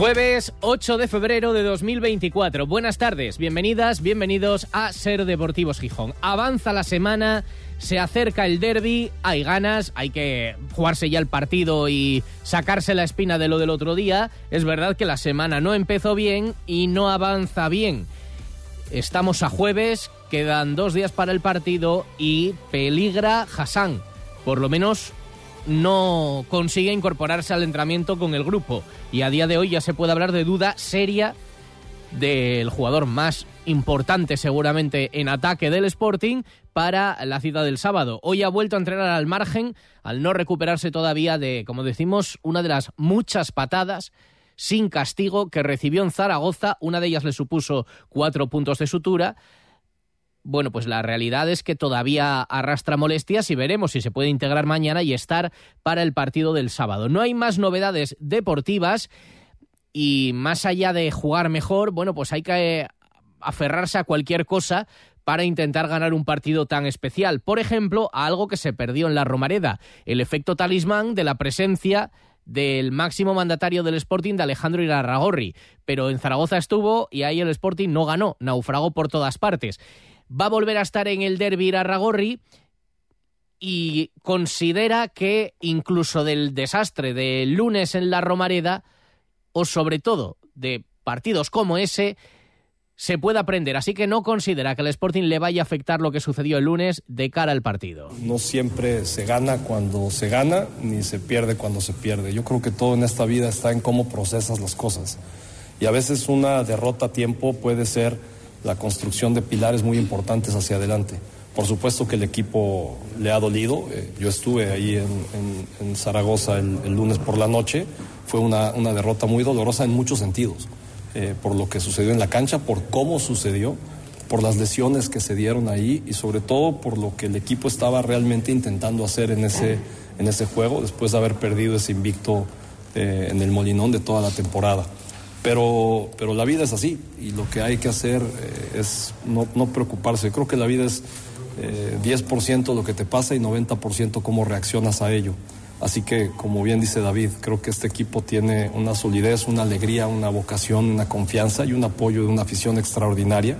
Jueves 8 de febrero de 2024. Buenas tardes, bienvenidas, bienvenidos a Ser Deportivos Gijón. Avanza la semana, se acerca el derby, hay ganas, hay que jugarse ya el partido y sacarse la espina de lo del otro día. Es verdad que la semana no empezó bien y no avanza bien. Estamos a jueves, quedan dos días para el partido y peligra Hassan. Por lo menos no consigue incorporarse al entrenamiento con el grupo y a día de hoy ya se puede hablar de duda seria del jugador más importante seguramente en ataque del Sporting para la cita del sábado. Hoy ha vuelto a entrenar al margen al no recuperarse todavía de, como decimos, una de las muchas patadas sin castigo que recibió en Zaragoza. Una de ellas le supuso cuatro puntos de sutura bueno, pues la realidad es que todavía arrastra molestias y veremos si se puede integrar mañana y estar para el partido del sábado. No hay más novedades deportivas y más allá de jugar mejor, bueno, pues hay que aferrarse a cualquier cosa para intentar ganar un partido tan especial. Por ejemplo, a algo que se perdió en la Romareda, el efecto talismán de la presencia del máximo mandatario del Sporting, de Alejandro Irarragorri. Pero en Zaragoza estuvo y ahí el Sporting no ganó, naufragó por todas partes va a volver a estar en el derby Arragorri y considera que incluso del desastre del lunes en la Romareda, o sobre todo de partidos como ese, se puede aprender. Así que no considera que el Sporting le vaya a afectar lo que sucedió el lunes de cara al partido. No siempre se gana cuando se gana, ni se pierde cuando se pierde. Yo creo que todo en esta vida está en cómo procesas las cosas. Y a veces una derrota a tiempo puede ser la construcción de pilares muy importantes hacia adelante. Por supuesto que el equipo le ha dolido. Eh, yo estuve ahí en, Zaragoza el, lunes por la noche. Fue una, derrota muy dolorosa en muchos sentidos. Eh, por lo que sucedió en la cancha, por cómo sucedió, por las lesiones que se dieron ahí y sobre todo por lo que el equipo estaba realmente intentando hacer en ese, en ese juego después de haber perdido ese invicto eh, en el Molinón de toda la temporada. Pero, pero la vida es así y lo que hay que hacer eh, es no, no, preocuparse. Creo que la vida es eh, 10% lo que te pasa y 90% cómo reaccionas a ello. Así que, como bien dice David, creo que este equipo tiene una solidez, una alegría, una vocación, una confianza y un apoyo de una afición extraordinaria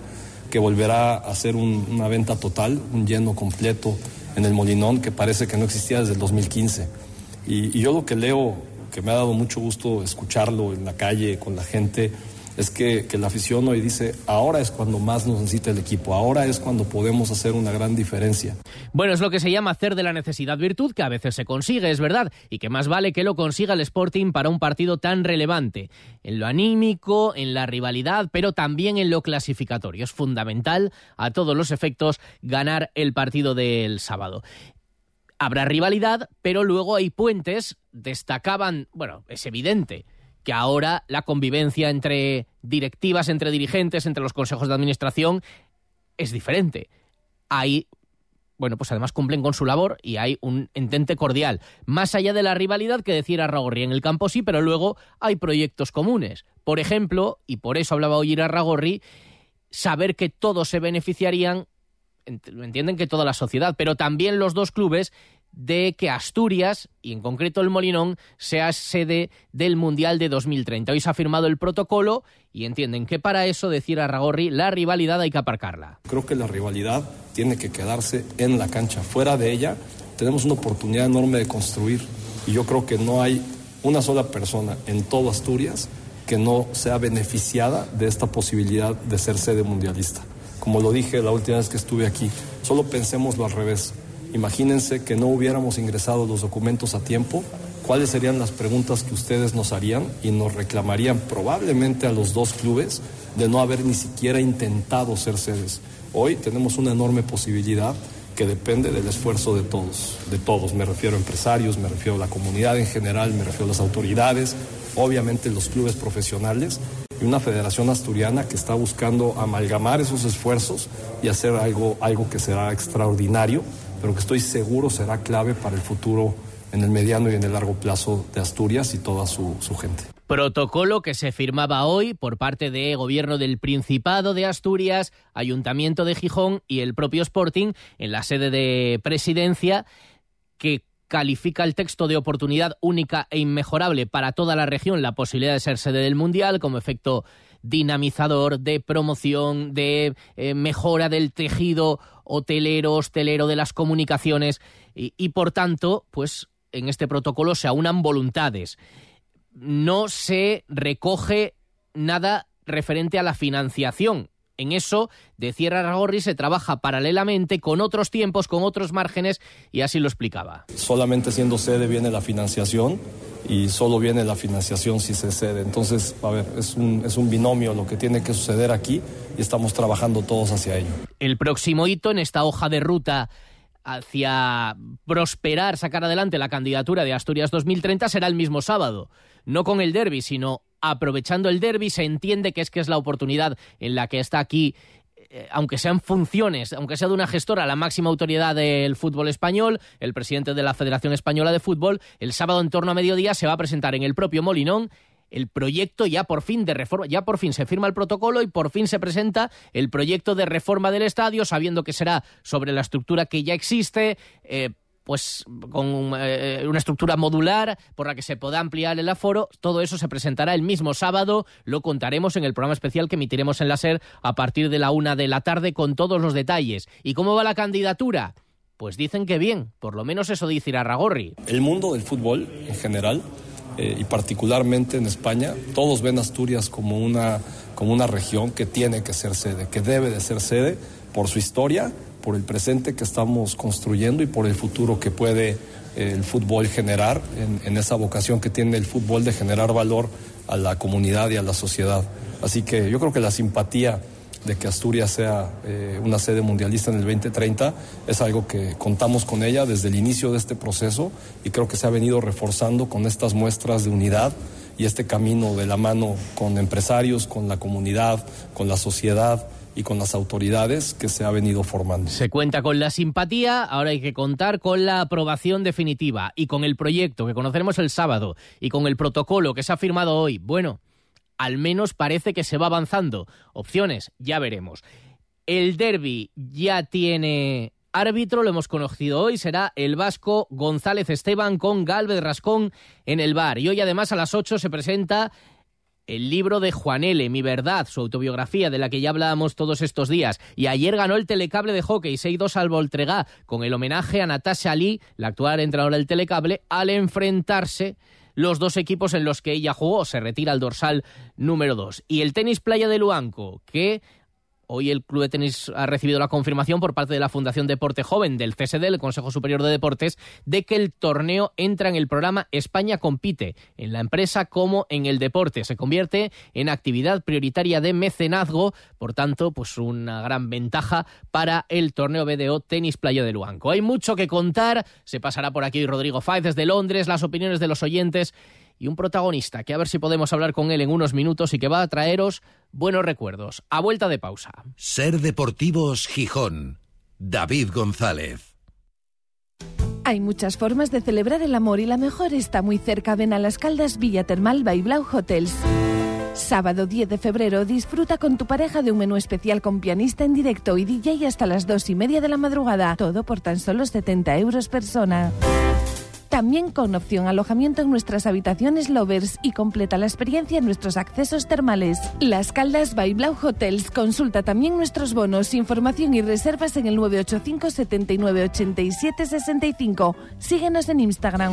que volverá a ser una venta total, un lleno completo en el Molinón que parece que no existía desde el 2015. Y, y yo lo que leo que me ha dado mucho gusto escucharlo en la calle con la gente, es que, que, la afición hoy dice, ahora es cuando más nos necesita el equipo, ahora es cuando podemos hacer una gran diferencia. Bueno, es lo que se llama hacer de la necesidad virtud, que a veces se consigue, es verdad, y que más vale que lo consiga el Sporting para un partido tan relevante, en lo anímico, en la rivalidad, pero también en lo clasificatorio. Es fundamental, a todos los efectos, ganar el partido del sábado habrá rivalidad, pero luego hay puentes, destacaban, bueno, es evidente que ahora la convivencia entre directivas, entre dirigentes, entre los consejos de administración es diferente. Hay, bueno, pues además cumplen con su labor y hay un entente cordial. Más allá de la rivalidad que decía Ragorri en el campo sí, pero luego hay proyectos comunes. Por ejemplo, y por eso hablaba hoy Ragorri, saber que todos se beneficiarían entienden que toda la sociedad, pero también los dos clubes de que Asturias, y en concreto el Molinón, sea sede del Mundial de 2030. Hoy se ha firmado el protocolo y entienden que para eso, decir a Ragorri, la rivalidad hay que aparcarla. Creo que la rivalidad tiene que quedarse en la cancha. Fuera de ella, tenemos una oportunidad enorme de construir. Y yo creo que no hay una sola persona en todo Asturias que no sea beneficiada de esta posibilidad de ser sede mundialista. Como lo dije la última vez que estuve aquí, solo pensémoslo al revés. Imagínense que no hubiéramos ingresado los documentos a tiempo, cuáles serían las preguntas que ustedes nos harían y nos reclamarían probablemente a los dos clubes de no haber ni siquiera intentado ser sedes. Hoy tenemos una enorme posibilidad que depende del esfuerzo de todos, de todos. Me refiero a empresarios, me refiero a la comunidad en general, me refiero a las autoridades, obviamente los clubes profesionales y una federación asturiana que está buscando amalgamar esos esfuerzos y hacer algo, algo que será extraordinario, pero que estoy seguro será clave para el futuro en el mediano y en el largo plazo de Asturias y toda su, su gente. Protocolo que se firmaba hoy por parte de Gobierno del Principado de Asturias, Ayuntamiento de Gijón y el propio Sporting en la sede de presidencia que califica el texto de oportunidad única e inmejorable para toda la región la posibilidad de ser sede del Mundial como efecto dinamizador de promoción, de eh, mejora del tejido hotelero, hostelero, de las comunicaciones y, y por tanto, pues en este protocolo se aunan voluntades. No se recoge nada referente a la financiación. En eso, de Cierra Ragorri se trabaja paralelamente con otros tiempos, con otros márgenes, y así lo explicaba. Solamente siendo sede viene la financiación y solo viene la financiación si se cede. Entonces, a ver, es un, es un binomio lo que tiene que suceder aquí y estamos trabajando todos hacia ello. El próximo hito en esta hoja de ruta hacia prosperar, sacar adelante la candidatura de Asturias 2030 será el mismo sábado. No con el derby, sino aprovechando el derby, se entiende que es que es la oportunidad en la que está aquí eh, aunque sean funciones, aunque sea de una gestora, la máxima autoridad del fútbol español, el presidente de la Federación Española de Fútbol, el sábado en torno a mediodía se va a presentar en el propio Molinón el proyecto ya por fin de reforma, ya por fin se firma el protocolo y por fin se presenta el proyecto de reforma del estadio, sabiendo que será sobre la estructura que ya existe. Eh, pues con eh, una estructura modular por la que se pueda ampliar el aforo. Todo eso se presentará el mismo sábado. Lo contaremos en el programa especial que emitiremos en la SER a partir de la una de la tarde con todos los detalles. ¿Y cómo va la candidatura? Pues dicen que bien, por lo menos eso dice Irarragorri. El mundo del fútbol en general eh, y particularmente en España, todos ven Asturias como una, como una región que tiene que ser sede, que debe de ser sede por su historia, por el presente que estamos construyendo y por el futuro que puede eh, el fútbol generar, en, esa vocación que tiene el fútbol de generar valor a la comunidad y a la sociedad. Así que yo creo que la simpatía de que Asturias sea eh, una sede mundialista en el 2030 es algo que contamos con ella desde el inicio de este proceso y creo que se ha venido reforzando con estas muestras de unidad y este camino de la mano con empresarios, con la comunidad, con la sociedad con las autoridades que se ha venido formando. Se cuenta con la simpatía, ahora hay que contar con la aprobación definitiva y con el proyecto que conoceremos el sábado y con el protocolo que se ha firmado hoy. Bueno, al menos parece que se va avanzando. Opciones, ya veremos. El derby ya tiene árbitro, lo hemos conocido hoy, será el vasco González Esteban con Galvez Rascón en el bar. Y hoy además a las 8 se presenta el libro de Juan L., Mi Verdad, su autobiografía de la que ya hablábamos todos estos días. Y ayer ganó el telecable de hockey 6-2 al Voltregá con el homenaje a Natasha Lee, la actual entrenadora del telecable, al enfrentarse los dos equipos en los que ella jugó. Se retira al dorsal número 2. Y el tenis playa de Luanco, que Hoy el Club de Tenis ha recibido la confirmación por parte de la Fundación Deporte Joven del CSD, el Consejo Superior de Deportes, de que el torneo entra en el programa España Compite, en la empresa como en el deporte. Se convierte en actividad prioritaria de mecenazgo, por tanto, pues una gran ventaja para el torneo BDO Tenis Playa de Luanco. Hay mucho que contar, se pasará por aquí Rodrigo Fáez desde Londres, las opiniones de los oyentes y un protagonista que a ver si podemos hablar con él en unos minutos y que va a traeros buenos recuerdos. A vuelta de pausa. Ser Deportivos Gijón. David González. Hay muchas formas de celebrar el amor y la mejor está muy cerca. Ven a las Caldas Villa Termal by Blau Hotels. Sábado 10 de febrero disfruta con tu pareja de un menú especial con pianista en directo y DJ hasta las dos y media de la madrugada. Todo por tan solo 70 euros persona. También con opción alojamiento en nuestras habitaciones lovers y completa la experiencia en nuestros accesos termales. Las Caldas by Blau Hotels. Consulta también nuestros bonos, información y reservas en el 985 79 87 65. Síguenos en Instagram.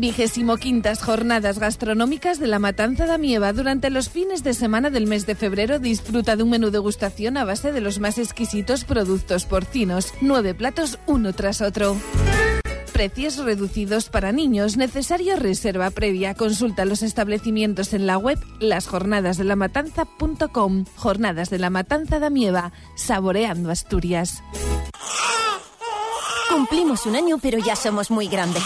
Vigésimo quintas jornadas gastronómicas de la Matanza da Mieva. Durante los fines de semana del mes de febrero disfruta de un menú degustación a base de los más exquisitos productos porcinos. Nueve platos uno tras otro. Precios reducidos para niños. Necesario reserva previa. Consulta los establecimientos en la web lasjornadasdelamatanza.com. Jornadas de la Matanza de Mieva. Saboreando Asturias. Cumplimos un año, pero ya somos muy grandes.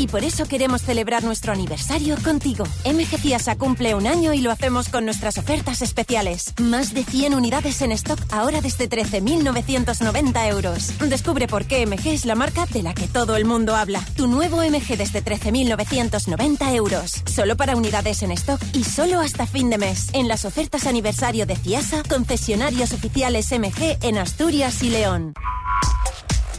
Y por eso queremos celebrar nuestro aniversario contigo. MG Ciasa cumple un año y lo hacemos con nuestras ofertas especiales. Más de 100 unidades en stock ahora desde 13.990 euros. Descubre por qué MG es la marca de la que todo el mundo habla. Tu nuevo MG desde 13.990 euros. Solo para unidades en stock y solo hasta fin de mes. En las ofertas aniversario de Ciasa, concesionarios oficiales MG en Asturias y León.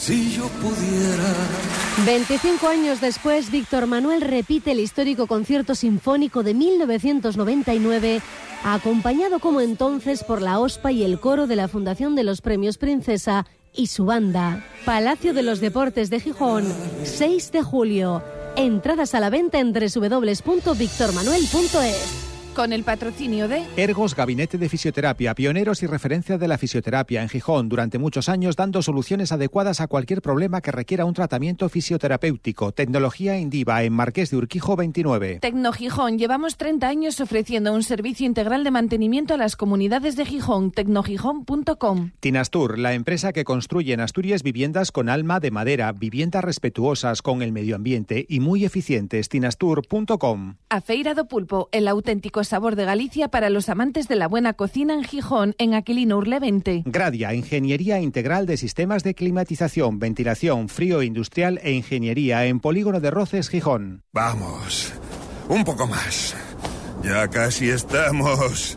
Si yo pudiera. 25 años después, Víctor Manuel repite el histórico concierto sinfónico de 1999, acompañado como entonces por la OSPA y el coro de la Fundación de los Premios Princesa y su banda. Palacio de los Deportes de Gijón, 6 de julio. Entradas a la venta en www.victormanuel.es con el patrocinio de Ergos Gabinete de Fisioterapia, pioneros y referencia de la fisioterapia en Gijón durante muchos años dando soluciones adecuadas a cualquier problema que requiera un tratamiento fisioterapéutico. Tecnología Indiva en Marqués de Urquijo 29. Tecno Gijón, llevamos 30 años ofreciendo un servicio integral de mantenimiento a las comunidades de Gijón, tecnogijón.com. Tinastur, la empresa que construye en Asturias viviendas con alma de madera, viviendas respetuosas con el medio ambiente y muy eficientes. tinastur.com. A Feira do Pulpo, el auténtico sabor de Galicia para los amantes de la buena cocina en Gijón, en Aquilino Urle 20. Gradia, Ingeniería Integral de Sistemas de Climatización, Ventilación, Frío Industrial e Ingeniería en Polígono de Roces, Gijón. Vamos, un poco más. Ya casi estamos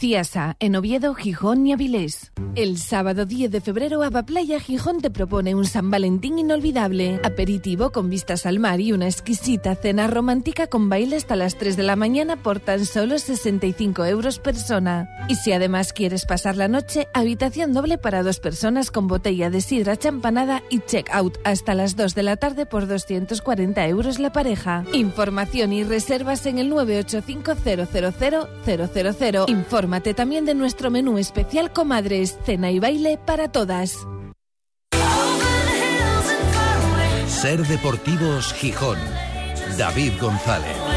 Ciasa, en Oviedo, Gijón y Avilés. El sábado 10 de febrero, Playa Gijón te propone un San Valentín inolvidable. Aperitivo con vistas al mar y una exquisita cena romántica con baile hasta las 3 de la mañana por tan solo 65 euros persona. Y si además quieres pasar la noche, habitación doble para dos personas con botella de sidra champanada y check-out hasta las 2 de la tarde por 240 euros la pareja. Información y reservas en el 985 Infórmate también de nuestro menú especial Comadres, cena y baile para todas. Ser Deportivos Gijón. David González.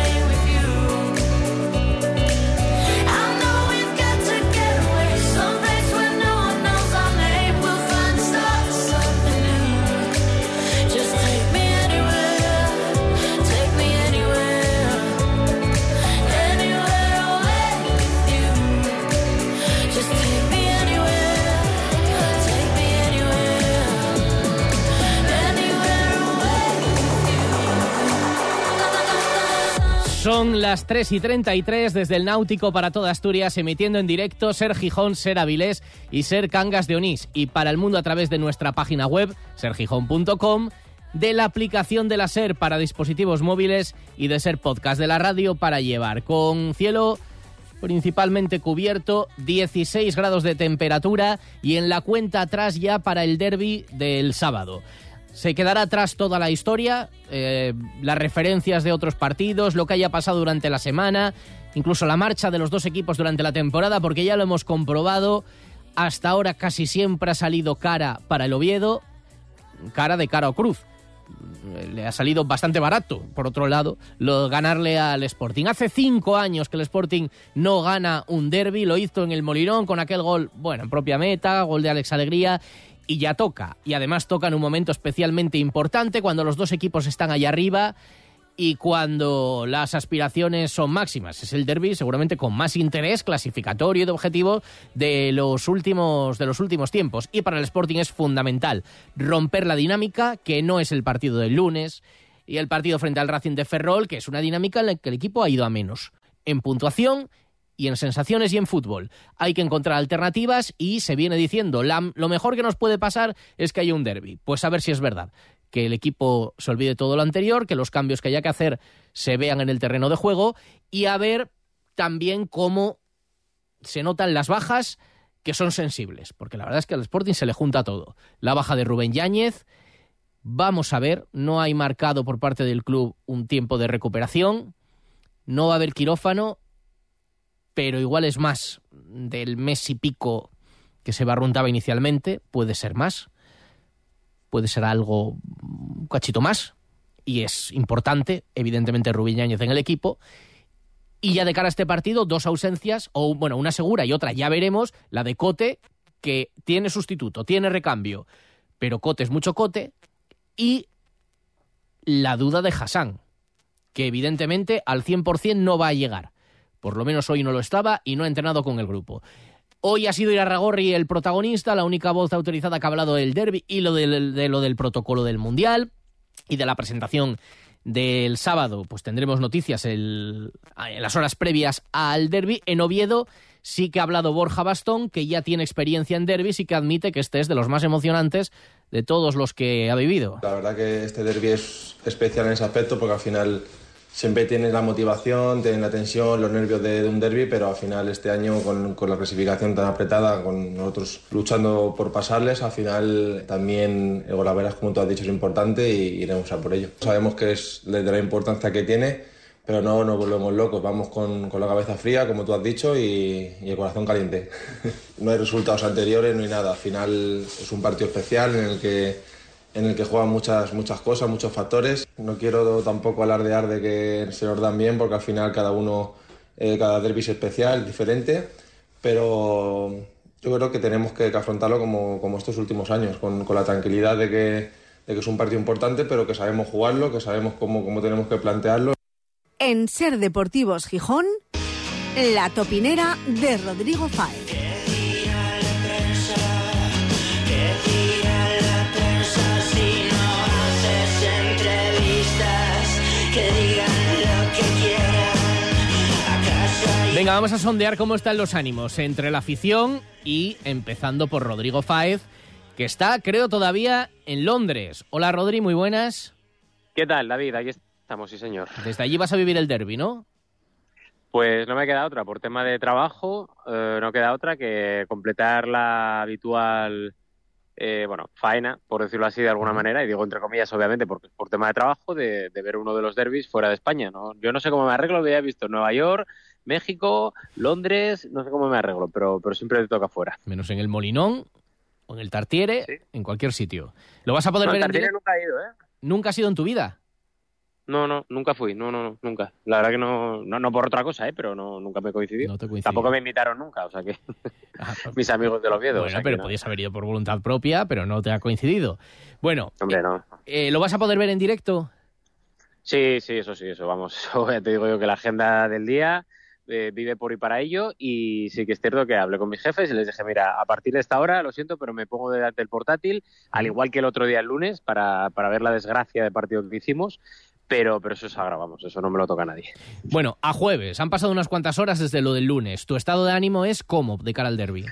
Son las 3 y 33 desde el Náutico para toda Asturias, emitiendo en directo Ser Gijón, Ser Avilés y Ser Cangas de Onís. Y para el mundo a través de nuestra página web, sergijón.com, de la aplicación de la Ser para dispositivos móviles y de Ser Podcast de la radio para llevar. Con cielo principalmente cubierto, 16 grados de temperatura y en la cuenta atrás ya para el derby del sábado. Se quedará atrás toda la historia, eh, las referencias de otros partidos, lo que haya pasado durante la semana, incluso la marcha de los dos equipos durante la temporada, porque ya lo hemos comprobado, hasta ahora casi siempre ha salido cara para el Oviedo, cara de cara o cruz. Le ha salido bastante barato, por otro lado, lo, ganarle al Sporting. Hace cinco años que el Sporting no gana un derby, lo hizo en el Molinón con aquel gol, bueno, en propia meta, gol de Alex Alegría, y ya toca. Y además toca en un momento especialmente importante cuando los dos equipos están allá arriba y cuando las aspiraciones son máximas. Es el derby seguramente con más interés clasificatorio y de objetivo de los últimos de los últimos tiempos y para el Sporting es fundamental romper la dinámica que no es el partido del lunes y el partido frente al Racing de Ferrol, que es una dinámica en la que el equipo ha ido a menos en puntuación y en sensaciones y en fútbol. Hay que encontrar alternativas y se viene diciendo, lo mejor que nos puede pasar es que haya un derby. Pues a ver si es verdad. Que el equipo se olvide todo lo anterior, que los cambios que haya que hacer se vean en el terreno de juego y a ver también cómo se notan las bajas que son sensibles, porque la verdad es que al Sporting se le junta todo. La baja de Rubén Yáñez, vamos a ver, no hay marcado por parte del club un tiempo de recuperación, no va a haber quirófano pero igual es más del mes y pico que se barruntaba inicialmente, puede ser más, puede ser algo un cachito más, y es importante, evidentemente, Rubén Yáñez en el equipo. Y ya de cara a este partido, dos ausencias, o bueno, una segura y otra, ya veremos, la de Cote, que tiene sustituto, tiene recambio, pero Cote es mucho Cote, y la duda de Hassan, que evidentemente al 100% no va a llegar. Por lo menos hoy no lo estaba y no ha entrenado con el grupo. Hoy ha sido Irarragorri el protagonista, la única voz autorizada que ha hablado del derby y lo del, de lo del protocolo del Mundial y de la presentación del sábado. Pues tendremos noticias en las horas previas al derby. En Oviedo sí que ha hablado Borja Bastón, que ya tiene experiencia en derbis y que admite que este es de los más emocionantes de todos los que ha vivido. La verdad que este derby es especial en ese aspecto porque al final siempre tienes la motivación, tienes la tensión, los nervios de, un derby, pero al final este año con, la clasificación tan apretada, con nosotros luchando por pasarles, al final también el Golaveras, como tú has dicho, es importante y iremos a por ello. Sabemos que es de la importancia que tiene, pero no nos volvemos locos, vamos con, la cabeza fría, como tú has dicho, y, y el corazón caliente. no hay resultados anteriores, no hay nada. Al final es un partido especial en el que en el que juegan muchas, muchas cosas, muchos factores. No quiero tampoco alardear de que se nos dan bien, porque al final cada uno, eh, cada derby es especial, diferente, pero yo creo que tenemos que, afrontarlo como, como, estos últimos años, con, con la tranquilidad de que, de que, es un partido importante, pero que sabemos jugarlo, que sabemos cómo, cómo tenemos que plantearlo. En Ser Deportivos Gijón, la topinera de Rodrigo Fáez. Venga, vamos a sondear cómo están los ánimos entre la afición y empezando por Rodrigo Fáez, que está, creo, todavía en Londres. Hola, Rodri, muy buenas. ¿Qué tal, David? Aquí estamos, sí, señor. Desde allí vas a vivir el derby, ¿no? Pues no me queda otra. Por tema de trabajo, eh, no queda otra que completar la habitual eh, bueno, faena, por decirlo así de alguna manera, y digo entre comillas, obviamente, porque por tema de trabajo, de, ver uno de los derbis fuera de España. ¿no? Yo no sé cómo me arreglo, había visto Nueva York, México, Londres, no sé cómo me arreglo, pero, pero siempre te toca fuera. Menos en el Molinón o en el Tartiere, en cualquier sitio. ¿Lo vas a poder ver en Tartiere nunca he ido, ¿eh? ¿Nunca has ido en tu vida? No, no, nunca fui, no, no, nunca. La verdad que no, no, no por otra cosa, ¿eh? pero no, nunca me coincidió. No te Tampoco me invitaron nunca, o sea que ah, mis amigos de los Oviedo. Bueno, pero podías haber ido por voluntad propia, pero no te ha coincidido. Bueno, Hombre, no. Eh, ¿lo vas a poder ver en directo? Sí, sí, eso sí, eso, vamos. te digo yo que la agenda del día eh, vive por y para ello y sí que es cierto que hablé con mis jefes y les dije, mira, a partir de esta hora, lo siento, pero me pongo delante del portátil, al igual que el otro día el lunes, para, para ver la desgracia de partido que hicimos, pero, pero eso es ahora, vamos, eso no me lo toca a nadie. Bueno, a jueves, han pasado unas cuantas horas desde lo del lunes. ¿Tu estado de ánimo es cómo de cara al derby?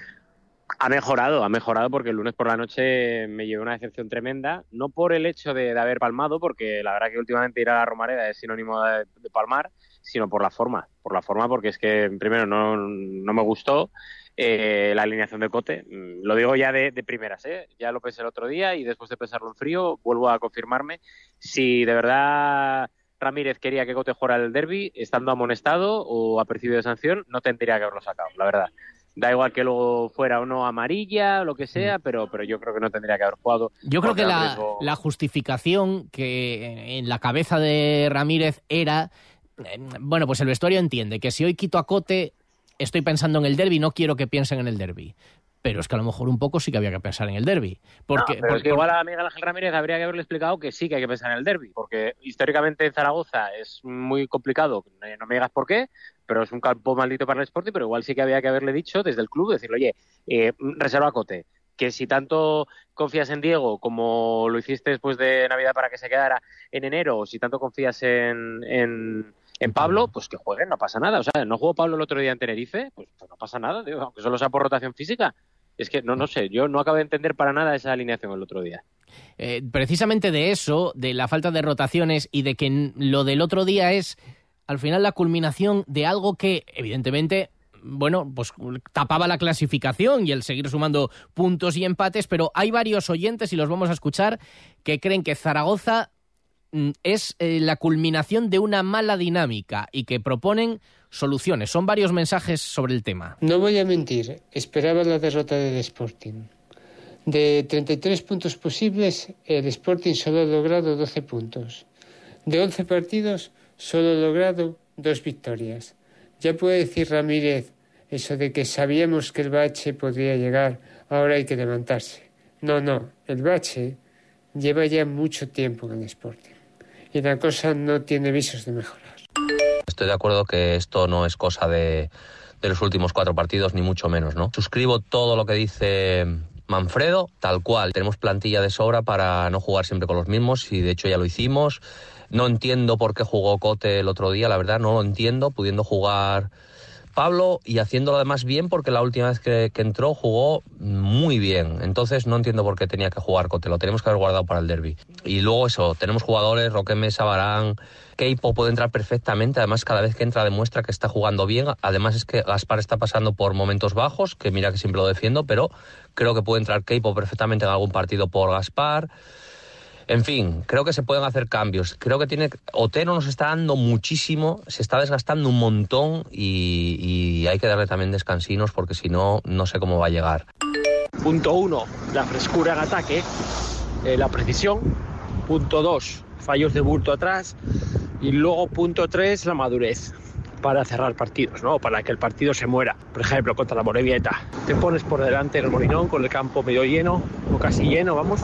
Ha mejorado, ha mejorado porque el lunes por la noche me llevé una decepción tremenda, no por el hecho de, haber palmado, porque la verdad que últimamente ir a la Romareda es sinónimo de palmar, sino por la forma, por la forma porque es que primero no, no me gustó eh, la alineación de Cote. Mm, lo digo ya de, primeras, ¿eh? ya lo pensé el otro día y después de pensarlo en frío vuelvo a confirmarme si de verdad Ramírez quería que Cote jugara el derby, estando amonestado o apercibido de sanción, no tendría que haberlo sacado, la verdad. Da igual que luego fuera o no amarilla o lo que sea, mm. pero, pero yo creo que no tendría que haber jugado. Yo creo que la, la justificación que en la cabeza de Ramírez era bueno, pues el vestuario entiende que si hoy quito a Cote, estoy pensando en el derby, no quiero que piensen en el derby. Pero es que a lo mejor un poco sí que había que pensar en el derby. Porque, porque, igual a Miguel Ángel Ramírez habría que haberle explicado que sí que hay que pensar en el derby. Porque históricamente en Zaragoza es muy complicado, no me digas por qué, pero es un campo maldito para el Sporting, pero igual sí que había que haberle dicho desde el club, decirle, oye, eh, reserva a Cote, que si tanto confías en Diego como lo hiciste después de Navidad para que se quedara en enero, o si tanto confías en, En Pablo, pues que jueguen, no pasa nada. O sea, no jugó Pablo el otro día en Tenerife, pues, pues no pasa nada, tío, aunque solo sea por rotación física. Es que no, no sé, yo no acabo de entender para nada esa alineación el otro día. Eh, precisamente de eso, de la falta de rotaciones y de que lo del otro día es al final la culminación de algo que, evidentemente, bueno, pues tapaba la clasificación y el seguir sumando puntos y empates, pero hay varios oyentes, y los vamos a escuchar, que creen que Zaragoza es eh, la culminación de una mala dinámica y que proponen soluciones. Son varios mensajes sobre el tema. No voy a mentir, esperaba la derrota del Sporting. De 33 puntos posibles, el Sporting solo ha logrado 12 puntos. De 11 partidos, solo ha logrado dos victorias. Ya puede decir Ramírez eso de que sabíamos que el bache podría llegar, ahora hay que levantarse. No, no, el bache lleva ya mucho tiempo en el Sporting y la cosa no tiene visos de mejorar. Estoy de acuerdo que esto no es cosa de, de los últimos cuatro partidos, ni mucho menos, ¿no? Suscribo todo lo que dice Manfredo, tal cual. Tenemos plantilla de sobra para no jugar siempre con los mismos y de hecho ya lo hicimos. No entiendo por qué jugó Cote el otro día, la verdad, no lo entiendo, pudiendo jugar Pablo y haciéndolo además bien porque la última vez que, entró jugó muy bien. Entonces no entiendo por qué tenía que jugar Cote, lo tenemos que haber guardado para el derby. Y luego eso, tenemos jugadores, Roque Mesa, Barán, Keipo puede entrar perfectamente, además cada vez que entra demuestra que está jugando bien. Además es que Gaspar está pasando por momentos bajos, que mira que siempre lo defiendo, pero creo que puede entrar Keipo perfectamente en algún partido por Gaspar. En fin, creo que se pueden hacer cambios. Creo que tiene. Otero nos está dando muchísimo, se está desgastando un montón y, hay que darle también descansinos porque si no, no sé cómo va a llegar. Punto uno, la frescura en ataque, eh, la precisión. Punto dos, fallos de bulto atrás. Y luego punto tres, la madurez para cerrar partidos, ¿no? Para que el partido se muera. Por ejemplo, contra la Morevieta. Te pones por delante el Molinón con el campo medio lleno, o casi lleno, vamos,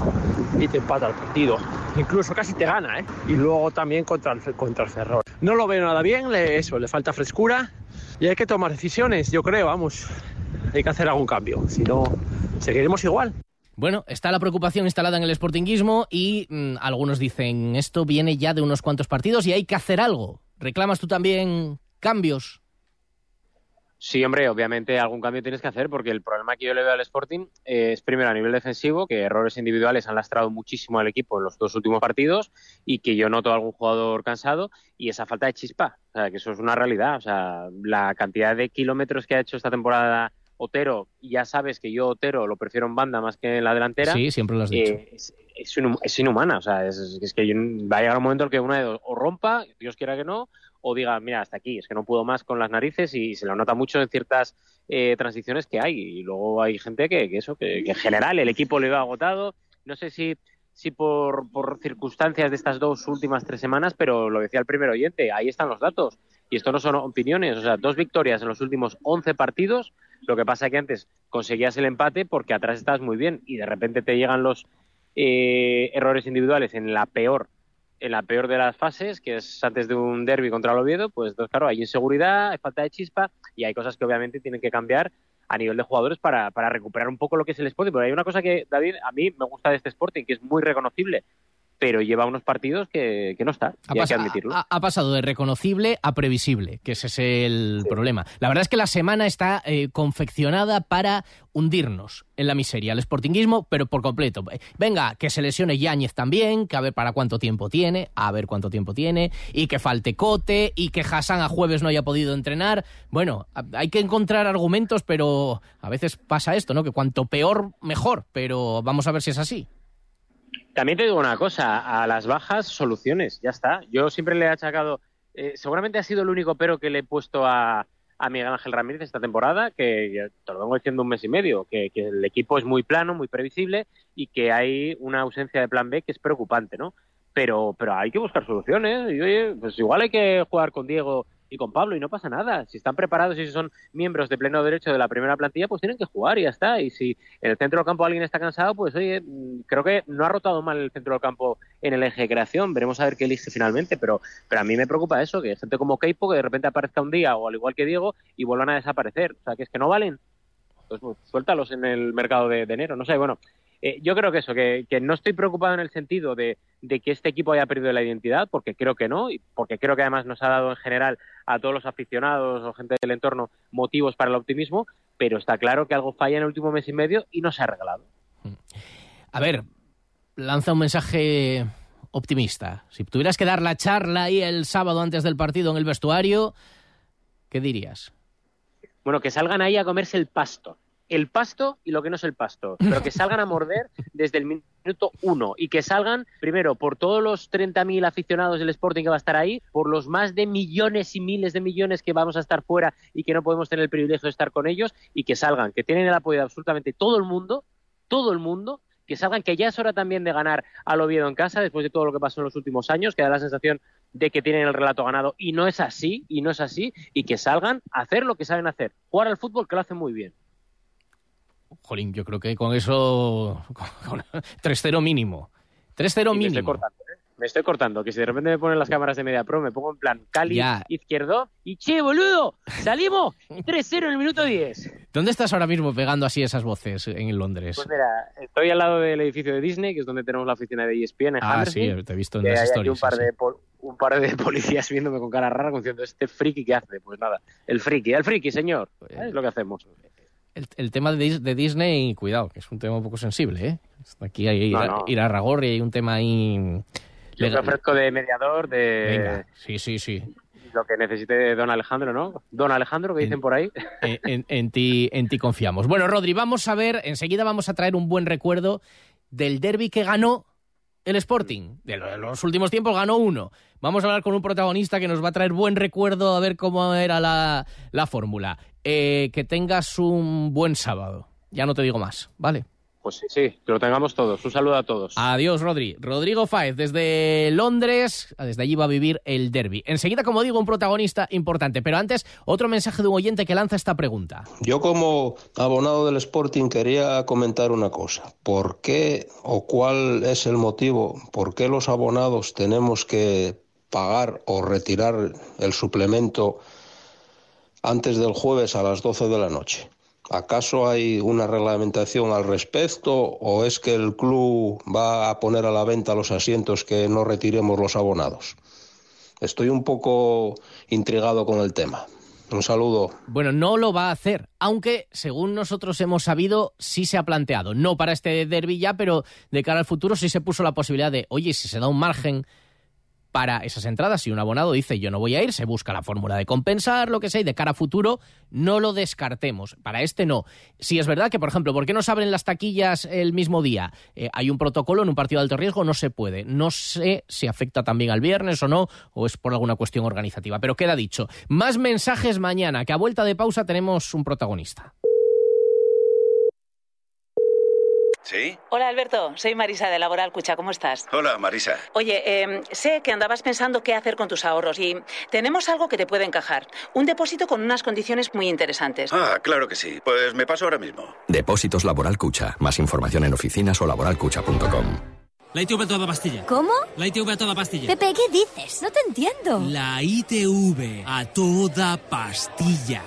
y te empata el partido. Incluso casi te gana, ¿eh? Y luego también contra el, contra el Ferrol. No lo veo nada bien, le, eso, le falta frescura y hay que tomar decisiones, yo creo, vamos. Hay que hacer algún cambio, si no, seguiremos igual. Bueno, está la preocupación instalada en el sportinguismo y mm, algunos dicen esto viene ya de unos cuantos partidos y hay que hacer algo. ¿Reclamas tú también cambios? Sí, hombre, obviamente algún cambio tienes que hacer porque el problema que yo le veo al Sporting es primero a nivel defensivo, que errores individuales han lastrado muchísimo al equipo en los dos últimos partidos y que yo noto a algún jugador cansado y esa falta de chispa, o sea, que eso es una realidad, o sea, la cantidad de kilómetros que ha hecho esta temporada Otero, ya sabes que yo Otero lo prefiero en banda más que en la delantera. Sí, siempre lo has dicho. Eh, es, inhumana, o sea, es, que va a llegar un momento en que uno de dos o rompa, Dios quiera que no, o diga, mira, hasta aquí, es que no puedo más con las narices y se lo nota mucho en ciertas eh, transiciones que hay. Y luego hay gente que, eso, que, en general el equipo le va agotado. No sé si, si por, por circunstancias de estas dos últimas tres semanas, pero lo decía el primer oyente, ahí están los datos. Y esto no son opiniones, o sea, dos victorias en los últimos 11 partidos. Lo que pasa es que antes conseguías el empate porque atrás estás muy bien y de repente te llegan los eh, errores individuales en la peor en la peor de las fases, que es antes de un derby contra el Oviedo, pues claro, hay inseguridad, hay falta de chispa y hay cosas que obviamente tienen que cambiar a nivel de jugadores para, para recuperar un poco lo que es el Sporting. Pero hay una cosa que, David, a mí me gusta de este Sporting, que es muy reconocible, pero lleva unos partidos que, no está, ha hay que admitirlo. Ha, pasado de reconocible a previsible, que ese es el problema. La verdad es que la semana está eh, confeccionada para hundirnos en la miseria, el sportinguismo, pero por completo. Venga, que se lesione Yáñez también, que a ver para cuánto tiempo tiene, a ver cuánto tiempo tiene, y que falte Cote, y que Hassan a jueves no haya podido entrenar. Bueno, hay que encontrar argumentos, pero a veces pasa esto, ¿no? Que cuanto peor, mejor, pero vamos a ver si es así. También te digo una cosa, a las bajas soluciones, ya está. Yo siempre le he achacado, eh, seguramente ha sido el único pero que le he puesto a, a Miguel Ángel Ramírez esta temporada, que te lo vengo diciendo un mes y medio, que, el equipo es muy plano, muy previsible y que hay una ausencia de plan B que es preocupante, ¿no? Pero, pero hay que buscar soluciones y oye, pues igual hay que jugar con Diego y con Pablo y no pasa nada. Si están preparados y si son miembros de pleno derecho de la primera plantilla, pues tienen que jugar y ya está. Y si en el centro del campo alguien está cansado, pues oye, mm, creo que no ha rotado mal el centro del campo en el eje de creación. Veremos a ver qué elige finalmente, pero, pero a mí me preocupa eso, que gente como Keipo que de repente aparezca un día o al igual que Diego y vuelvan a desaparecer. O sea, que es que no valen. Pues, suéltalos en el mercado de, enero. No sé, bueno. Eh, yo creo que eso, que, que, no estoy preocupado en el sentido de, de, que este equipo haya perdido la identidad, porque creo que no, y porque creo que además nos ha dado en general a todos los aficionados o gente del entorno motivos para el optimismo, pero está claro que algo falla en el último mes y medio y no se ha regalado. A ver, lanza un mensaje optimista. Si tuvieras que dar la charla ahí el sábado antes del partido en el vestuario, ¿qué dirías? Bueno, que salgan ahí a comerse el pasto. El pasto y lo que no es el pasto. Pero que salgan a morder desde el minuto uno. Y que salgan, primero, por todos los 30.000 aficionados del Sporting que va a estar ahí, por los más de millones y miles de millones que vamos a estar fuera y que no podemos tener el privilegio de estar con ellos. Y que salgan, que tienen el apoyo de absolutamente todo el mundo, todo el mundo, que salgan, que ya es hora también de ganar al Oviedo en casa, después de todo lo que pasó en los últimos años, que da la sensación de que tienen el relato ganado, y no es así, y no es así, y que salgan a hacer lo que saben hacer, jugar al fútbol, que lo hacen muy bien. Jolín, yo creo que con eso, 3-0 mínimo. 3-0 mínimo. ¿eh? me estoy cortando, que si de repente me ponen las cámaras de Media Pro, me pongo en plan Cali, izquierdo, y che, boludo, salimos 3-0 en el minuto 10. ¿Dónde estás ahora mismo pegando así esas voces en Londres? Pues mira, estoy al lado del edificio de Disney, que es donde tenemos la oficina de ESPN en Ah, sí, te he visto en las historias. un par, sí. de un par de policías viéndome con cara rara, diciendo, este friki que hace. Pues nada, el friki, el friki, señor. Es lo que hacemos. El, el, tema de, de, Disney, cuidado, que es un tema un poco sensible, ¿eh? Aquí hay no, no. ir a Ragor y hay un tema ahí... Yo te ofrezco de mediador, de... Venga, sí, sí, sí. Lo que necesite Don Alejandro, ¿no? Don Alejandro, que dicen en, por ahí. En, en, en, ti, en ti confiamos. Bueno, Rodri, vamos a ver, enseguida vamos a traer un buen recuerdo del derby que ganó el Sporting. De los últimos tiempos ganó uno. Vamos a hablar con un protagonista que nos va a traer buen recuerdo a ver cómo era la, la fórmula. Eh, que tengas un buen sábado. Ya no te digo más, ¿vale? Pues sí, sí, que lo tengamos todos. Un saludo a todos. Adiós, Rodri. Rodrigo Fáez, desde Londres, desde allí va a vivir el derby. Enseguida, como digo, un protagonista importante. Pero antes, otro mensaje de un oyente que lanza esta pregunta. Yo, como abonado del Sporting, quería comentar una cosa. ¿Por qué o cuál es el motivo? ¿Por qué los abonados tenemos que pagar o retirar el suplemento antes del jueves a las 12 de la noche? ¿Acaso hay una reglamentación al respecto o es que el club va a poner a la venta los asientos que no retiremos los abonados? Estoy un poco intrigado con el tema. Un saludo. Bueno, no lo va a hacer, aunque según nosotros hemos sabido, sí se ha planteado. No para este derby ya, pero de cara al futuro sí se puso la posibilidad de, oye, si se da un margen para esas entradas. Si un abonado dice yo no voy a ir, se busca la fórmula de compensar, lo que sea, y de cara a futuro no lo descartemos. Para este no. Si es verdad que, por ejemplo, ¿por qué no se abren las taquillas el mismo día? Eh, hay un protocolo en un partido de alto riesgo, no se puede. No sé si afecta también al viernes o no, o es por alguna cuestión organizativa, pero queda dicho. Más mensajes mañana, que a vuelta de pausa tenemos un protagonista. ¿Sí? Hola Alberto, soy Marisa de Laboral Cucha, ¿cómo estás? Hola Marisa. Oye, eh, sé que andabas pensando qué hacer con tus ahorros y tenemos algo que te puede encajar. Un depósito con unas condiciones muy interesantes. Ah, claro que sí. Pues me paso ahora mismo. Depósitos Laboral Cucha. Más información en oficinas o laboralcucha.com. La ITV a toda pastilla. ¿Cómo? La ITV a toda pastilla. Pepe, ¿qué dices? No te entiendo. La ITV a toda pastilla.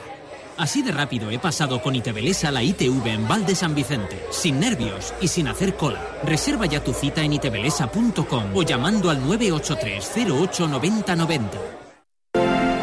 Así de rápido he pasado con Itebelesa a la ITV en Val de San Vicente, sin nervios y sin hacer cola. Reserva ya tu cita en itebelesa.com o llamando al 983 08 90 90.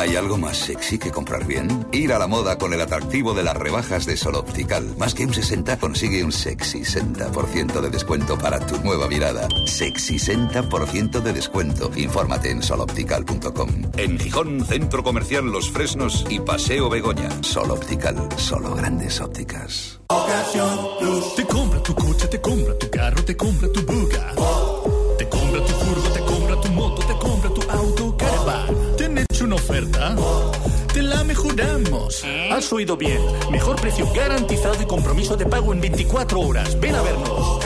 ¿Hay algo más sexy que comprar bien? Ir a la moda con el atractivo de las rebajas de Sol Optical. Más que un 60, consigue un sexy 60% de descuento para tu nueva mirada. Sexy 60% de descuento. Infórmate en soloptical.com. En Gijón, Centro Comercial Los Fresnos y Paseo Begoña. Sol Optical. Solo grandes ópticas. Te compra tu coche, te compra tu carro, te compra tu buga. Te una oferta? Te la mejoramos. Has oído bien. Mejor precio garantizado y compromiso de pago en 24 horas. Ven a vernos.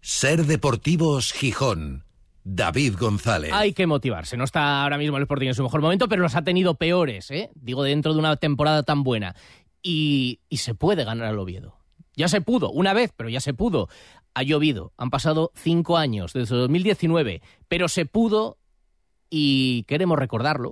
Ser Deportivos Gijón. David González. Hay que motivarse. No está ahora mismo el Sporting en su mejor momento, pero los ha tenido peores, ¿eh? Digo, dentro de una temporada tan buena. Y, y se puede ganar al Oviedo. Ya se pudo, una vez, pero ya se pudo. Ha llovido, han pasado cinco años, desde 2019, pero se pudo y queremos recordarlo.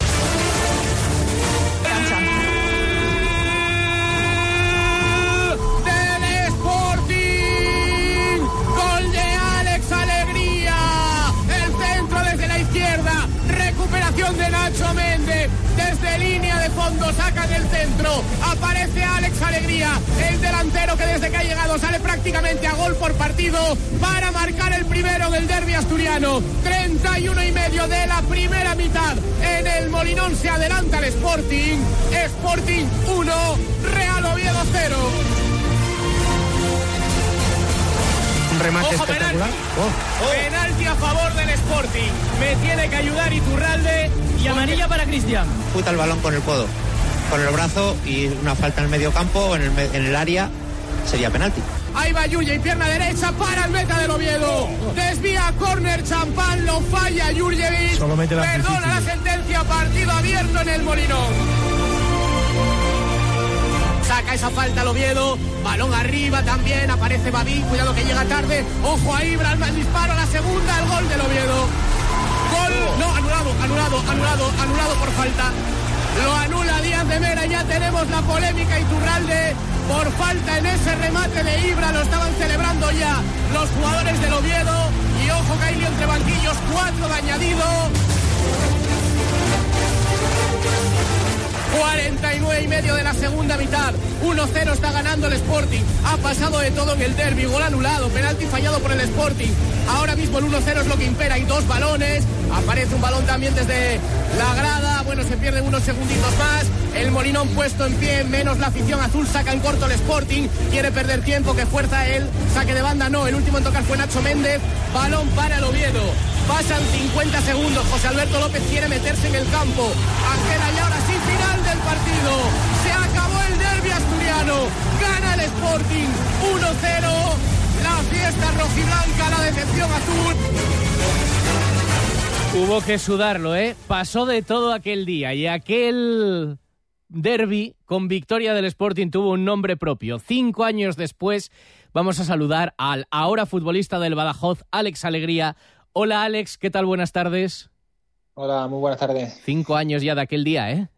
Centro. Aparece Alex Alegría. El delantero que desde que ha llegado sale prácticamente a gol por partido para marcar el primero del derby asturiano. 31 y medio de la primera mitad. En el Molinón se adelanta el Sporting. Sporting 1, Real Oviedo 0. Un remate Ojo, espectacular. Penalti a favor del Sporting. Me tiene que ayudar Iturralde. Y amarilla para Cristian. Puta el balón con el codo, con el brazo y una falta en el medio campo, en el, en el área, sería penalti. Ahí va Yuya y pierna derecha para el meta del Oviedo. Desvía córner champán, lo falla las Perdona la sentencia, partido abierto en el Molinón. Saca esa falta el Oviedo, balón arriba también, aparece Babín, cuidado que llega tarde, ojo ahí, Bralma, el disparo, la segunda, el gol del Oviedo. Gol, no, anulado, anulado, anulado, anulado por falta. Lo anula Díaz de Mera, ya tenemos la polémica Iturralde por falta en ese remate de Ibra, lo estaban celebrando ya los jugadores del Oviedo. Y ojo lío entre banquillos, cuatro de añadido. 49 y medio de la segunda mitad. 1-0 está ganando el Sporting. Ha pasado de todo en el derby. Gol anulado, penalti fallado por el Sporting. Ahora mismo el 1-0 es lo que impera. Hay dos balones. Aparece un balón también desde la grada. Bueno, se pierden unos segunditos más. El Molinón puesto en pie, menos la afición azul. Saca en corto el Sporting. Quiere perder tiempo, que fuerza él. Saque de banda, no. El último en tocar fue Nacho Méndez. Balón para el Oviedo. Pasan 50 segundos. José Alberto López quiere meterse en el campo. Ángela y ahora sí, final del partido. Se acabó el derby Gana el Sporting 1-0. La fiesta rojiblanca, la decepción azul. Hubo que sudarlo, ¿eh? Pasó de todo aquel día y aquel derby con victoria del Sporting tuvo un nombre propio. Cinco años después vamos a saludar al ahora futbolista del Badajoz, Alex Alegría. Hola Alex, ¿qué tal? Buenas tardes. Hola, muy buenas tardes. Cinco años ya de aquel día, ¿eh?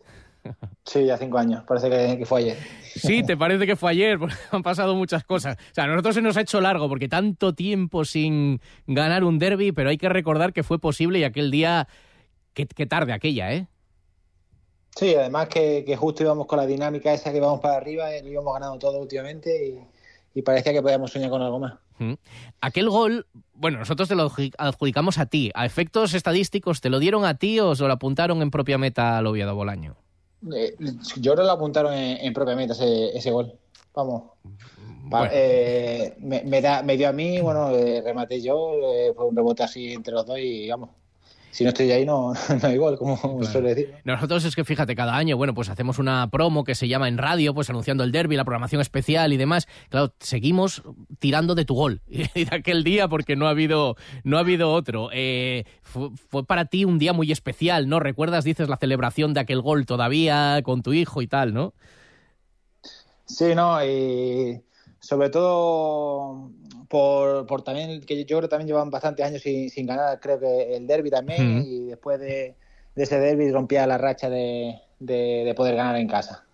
Sí, ya cinco años, parece que, que fue ayer. Sí, te parece que fue ayer, porque han pasado muchas cosas. O sea, a nosotros se nos ha hecho largo porque tanto tiempo sin ganar un derby, pero hay que recordar que fue posible y aquel día, qué, qué tarde aquella, ¿eh? Sí, además que, que justo íbamos con la dinámica esa que íbamos para arriba, eh, lo íbamos ganando todo últimamente y, y parecía que podíamos soñar con algo más. Aquel gol, bueno, nosotros te lo adjudic- adjudicamos a ti. ¿A efectos estadísticos te lo dieron a ti o se lo apuntaron en propia meta al Oviedo Bolaño? Eh, yo creo que lo apuntaron en, en propia meta ese, ese gol. Vamos. Bueno. eh, me, me da- me dio a mí, bueno, eh, rematé yo, eh, fue un rebote así entre los dos y vamos. Si no estoy ahí, no, no hay gol, como se suele decir. Nosotros es que fíjate, cada año, bueno, pues hacemos una promo que se llama en radio, pues anunciando el derby, la programación especial y demás. Claro, seguimos tirando de tu gol y de aquel día porque no ha habido, no ha habido otro. Eh, fue, fue para ti un día muy especial, ¿no? ¿Recuerdas, dices, la celebración de aquel gol todavía con tu hijo y tal, ¿no? Sí, no, y sobre todo por, por también, que yo creo que también llevan bastantes años sin, sin ganar, creo que el derby también, y después de, de ese derby rompía la racha de, de, de poder ganar en casa.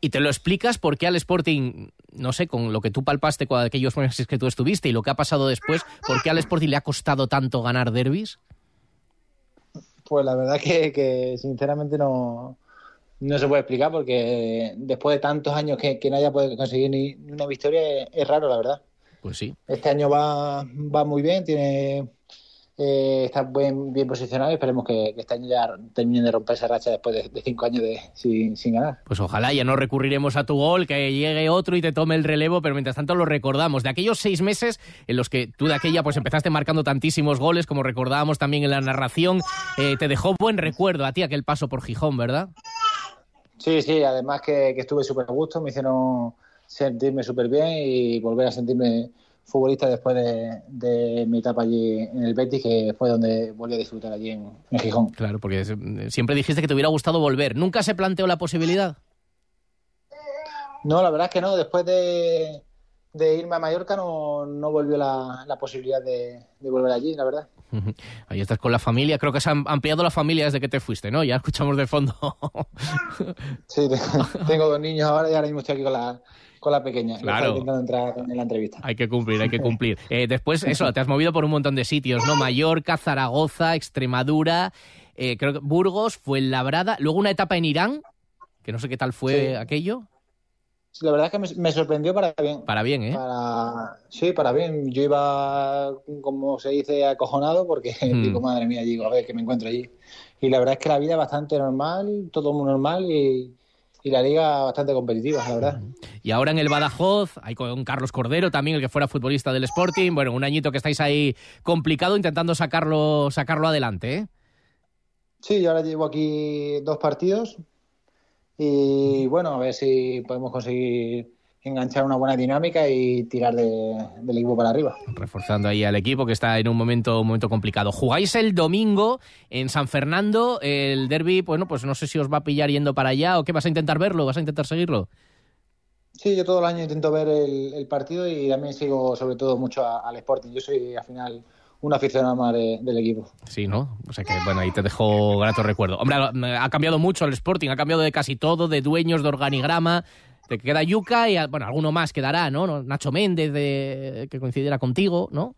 Y te lo explicas por qué al Sporting, no sé, con lo que tú palpaste con aquellos meses que tú estuviste y lo que ha pasado después, ¿por qué al Sporting le ha costado tanto ganar derbis? Pues la verdad que, que sinceramente no, no se puede explicar porque después de tantos años que, que no haya podido conseguir ni, una victoria es, es raro, la verdad. Pues sí. Este año va, va muy bien, tiene eh, está bien, bien posicionado y esperemos que, que este año ya terminen de romper esa racha después de, de cinco años de, sin, sin ganar. Pues ojalá ya no recurriremos a tu gol, que llegue otro y te tome el relevo, pero mientras tanto lo recordamos. De aquellos seis meses en los que tú de aquella pues empezaste marcando tantísimos goles, como recordábamos también en la narración, eh, te dejó buen recuerdo a ti aquel paso por Gijón, ¿verdad? Sí, sí, además que, que estuve súper a gusto, me hicieron sentirme súper bien y volver a sentirme futbolista después de, de, mi etapa allí en el Betis, que fue donde volví a disfrutar allí en, en, Gijón. Claro, porque siempre dijiste que te hubiera gustado volver. ¿Nunca se planteó la posibilidad? No, la verdad es que no. Después de, de irme a Mallorca no, no volvió la, la posibilidad de, de, volver allí, la verdad. Ahí estás con la familia. Creo que se han ampliado la familia desde que te fuiste, ¿no? Ya escuchamos de fondo. sí, tengo dos niños ahora y ahora mismo estoy aquí con la con la pequeña. Claro. intentando entrar en la entrevista. Hay que cumplir, hay que cumplir. Eh, después, eso, te has movido por un montón de sitios, ¿no? Mallorca, Zaragoza, Extremadura, eh, creo que Burgos, Fuenlabrada, luego una etapa en Irán, que no sé qué tal fue Sí. aquello. La verdad es que me, me sorprendió para bien. Para bien, ¿eh? Para... Sí, para bien. Yo iba, como se dice, acojonado porque Hmm. digo, madre mía, digo, a ver, que me encuentro allí. Y la verdad es que la vida es bastante normal, todo muy normal y, y la liga bastante competitiva, la verdad. Y ahora en el Badajoz, hay con Carlos Cordero también, el que fuera futbolista del Sporting. Bueno, un añito que estáis ahí complicado intentando sacarlo, sacarlo adelante, ¿eh? Sí, yo ahora llevo aquí dos partidos y bueno, a ver si podemos conseguir enganchar una buena dinámica y tirar de- del equipo para arriba. Reforzando ahí al equipo que está en un momento, un momento complicado. Jugáis el domingo en San Fernando, el derby, bueno, pues no sé si os va a pillar yendo para allá o qué, ¿vas a intentar verlo? ¿Vas a intentar seguirlo? Sí, yo todo el año intento ver el, el partido y también sigo sobre todo mucho a- al Sporting. Yo soy al final un aficionado más de- del equipo. Sí, ¿no? O sea que, bueno, ahí te dejo grato recuerdo. Hombre, ha cambiado mucho el Sporting, ha cambiado de casi todo, de dueños, de organigrama. Te queda Yuca y, bueno, alguno más quedará, ¿no? Nacho Méndez, de, que coincidiera contigo, ¿no?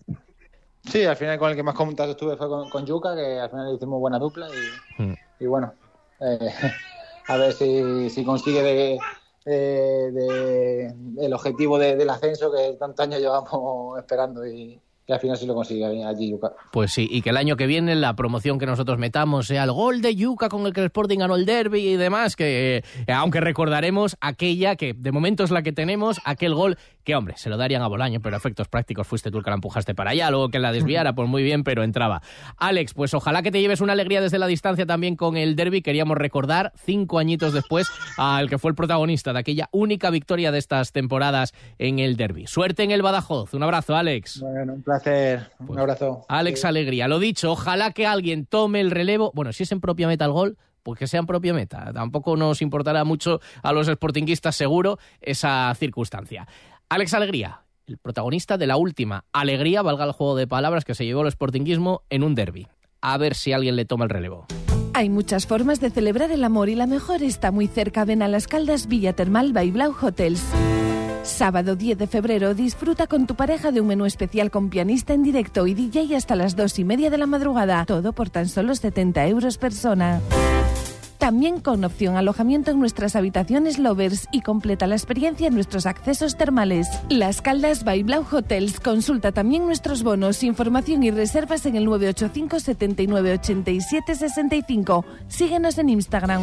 Sí, al final con el que más contacto estuve fue con, con Yuka, que al final hicimos buena dupla y, Mm. y bueno, eh, a ver si, si consigue de, de- de- el objetivo de- del ascenso que tantos años llevamos esperando y, y al final sí lo consigue allí Yuka. Pues sí, y que el año que viene la promoción que nosotros metamos sea el gol de Yuca con el que el Sporting ganó el derby y demás, que eh, aunque recordaremos aquella que de momento es la que tenemos, aquel gol que, hombre, se lo darían a Bolaño, pero a efectos prácticos fuiste tú el que la empujaste para allá, luego que la desviara, pues muy bien, pero entraba. Alex, pues ojalá que te lleves una alegría desde la distancia también con el derby. Queríamos recordar, cinco añitos después, al que fue el protagonista de aquella única victoria de estas temporadas en el derby. Suerte en el Badajoz. Un abrazo, Alex. Bueno, un placer, un abrazo. Alex Alegría, lo dicho, ojalá que alguien tome el relevo. Bueno, si es en propia meta el gol, pues que sea en propia meta. Tampoco nos importará mucho a los sportinguistas, seguro, esa circunstancia. Alex Alegría, el protagonista de la última alegría, valga el juego de palabras, que se llevó el sportinguismo en un derby. A ver si alguien le toma el relevo. Hay muchas formas de celebrar el amor y la mejor está muy cerca. Ven a Las Caldas Villa Termal by Blau Hotels. Sábado 10 de febrero disfruta con tu pareja de un menú especial con pianista en directo y DJ hasta las dos y media de la madrugada. Todo por tan solo 70 euros persona. También con opción alojamiento en nuestras habitaciones lovers y completa la experiencia en nuestros accesos termales. Las Caldas by Blau Hotels. Consulta también nuestros bonos, información y reservas en el 985 79 87 65. Síguenos en Instagram.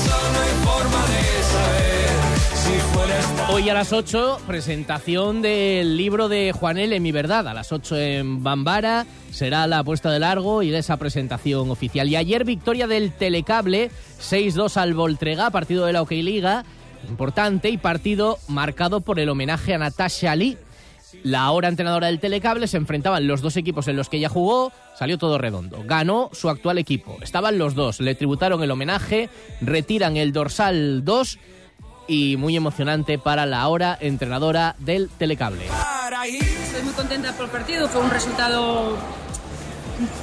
Hoy a las 8, presentación del libro de Juanel en mi verdad. A las 8 en Bambara será la puesta de largo y esa presentación oficial. Y ayer victoria del Telecable, 6-2 al Voltrega, partido de la OK Liga, importante y partido marcado por el homenaje a Natasha Lee. La ahora entrenadora del Telecable se enfrentaban los dos equipos en los que ella jugó, salió todo redondo. Ganó su actual equipo. Estaban los dos, le tributaron el homenaje, retiran el dorsal 2 y muy emocionante para la hora entrenadora del Telecable. Estoy muy contenta por el partido, fue un resultado,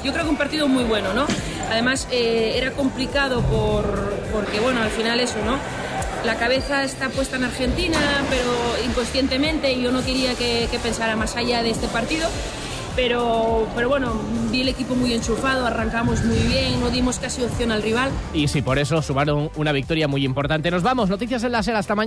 yo creo que un partido muy bueno, ¿no? Además eh, era complicado por, porque, bueno, al final eso, ¿no? La cabeza está puesta en Argentina, pero inconscientemente yo no quería que, que pensara más allá de este partido. Pero, pero bueno, vi el equipo muy enchufado, arrancamos muy bien, no dimos casi opción al rival. Y sí, por eso sumaron una victoria muy importante. Nos vamos, noticias en la SER hasta mañana.